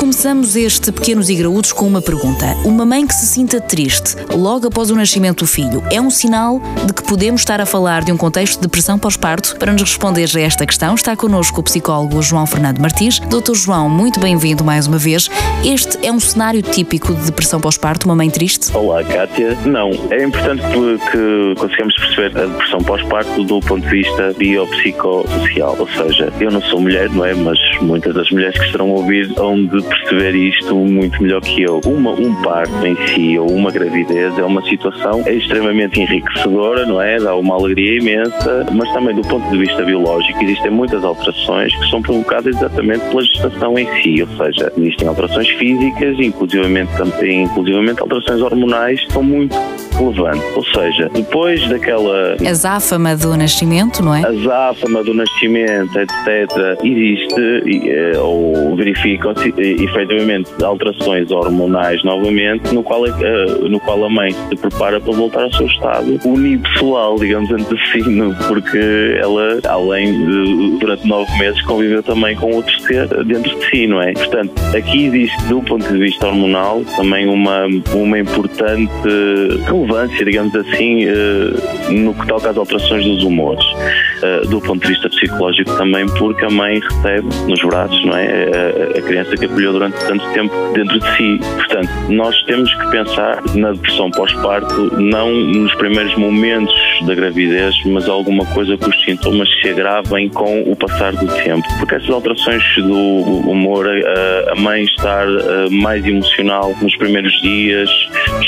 Começamos este Pequenos e Graúdos com uma pergunta. Uma mãe que se sinta triste logo após o nascimento do filho é um sinal de que podemos estar a falar de um contexto de depressão pós-parto? Para nos responder a esta questão está connosco o psicólogo João Fernando Martins. Doutor João, muito bem-vindo mais uma vez. Este é um cenário típico de depressão pós-parto, uma mãe triste? Olá, Kátia. Não, é importante que consigamos perceber a depressão pós-parto do ponto de vista biopsicossocial, ou seja, eu não sou mulher, não é? Mas muitas das mulheres que estarão a ouvir hão de perceber isto muito melhor que eu. Uma, um parto em si ou uma gravidez é uma situação extremamente enriquecedora, não é? Dá uma alegria imensa, mas também do ponto de vista biológico existem muitas alterações que são provocadas exatamente pela gestação em si, ou seja, existem alterações físicas, inclusivamente, inclusivamente alterações hormonais são muito relevante. Ou seja, depois daquela. Azáfama do nascimento, não é? Azáfama do nascimento, etc., existe eh, ou verificam-se efetivamente alterações hormonais novamente, no qual, eh, no qual a mãe se prepara para voltar ao seu estado unipessoal, digamos assim, porque ela, além de, durante nove meses, conviveu também com outro ser dentro de si, não é? Portanto, aqui existe, do ponto de vista hormonal, também uma, uma importante relevância digamos assim, eh, no que toca às alterações dos humores. Eh, do ponto de vista psicológico também, porque a mãe recebe nos braços, não é? A criança que acolheu durante tanto tempo dentro de si. Portanto, nós temos que pensar na depressão pós-parto, não nos primeiros momentos da gravidez, mas alguma coisa que os sintomas se agravem com o passar do tempo. Porque essas alterações do humor, a mãe estar eh, mais emocional nos primeiros dias,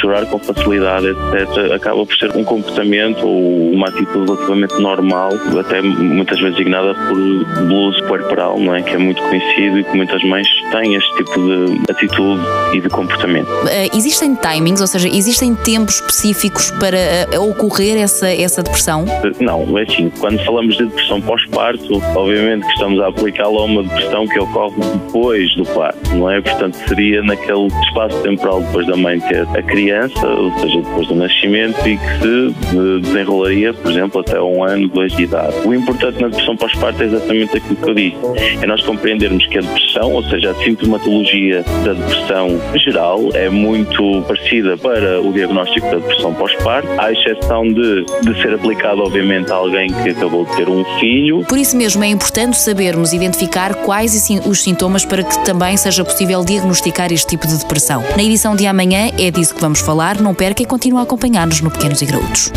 chorar com facilidade, etc acaba por ser um comportamento ou uma atitude relativamente normal, até muitas vezes designada por blues puerperal, não é? Que é muito conhecido e que muitas mães têm este tipo de atitude e de comportamento. Uh, existem timings, ou seja, existem tempos específicos para uh, ocorrer essa, essa depressão? Uh, não, é assim, quando falamos de depressão pós-parto, obviamente que estamos a aplicá-la a uma depressão que ocorre depois do parto, não é? Portanto, seria naquele espaço temporal depois da mãe ter criança, ou seja, depois do nascimento e que se desenrolaria, por exemplo, até um ano, dois de idade. O importante na depressão pós-parto é exatamente aquilo que eu disse. É nós compreendermos que a depressão, ou seja, a sintomatologia da depressão geral é muito parecida para o diagnóstico da depressão pós-parto, à exceção de, de ser aplicado, obviamente, a alguém que acabou de ter um filho. Por isso mesmo é importante sabermos identificar quais os sintomas para que também seja possível diagnosticar este tipo de depressão. Na edição de amanhã é disso que vamos falar. Não perca e continue a acompanhar-nos no Pequenos e Graúdos.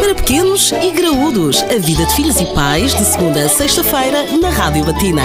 Para pequenos e graúdos, a vida de filhos e pais, de segunda a sexta-feira, na Rádio Latina.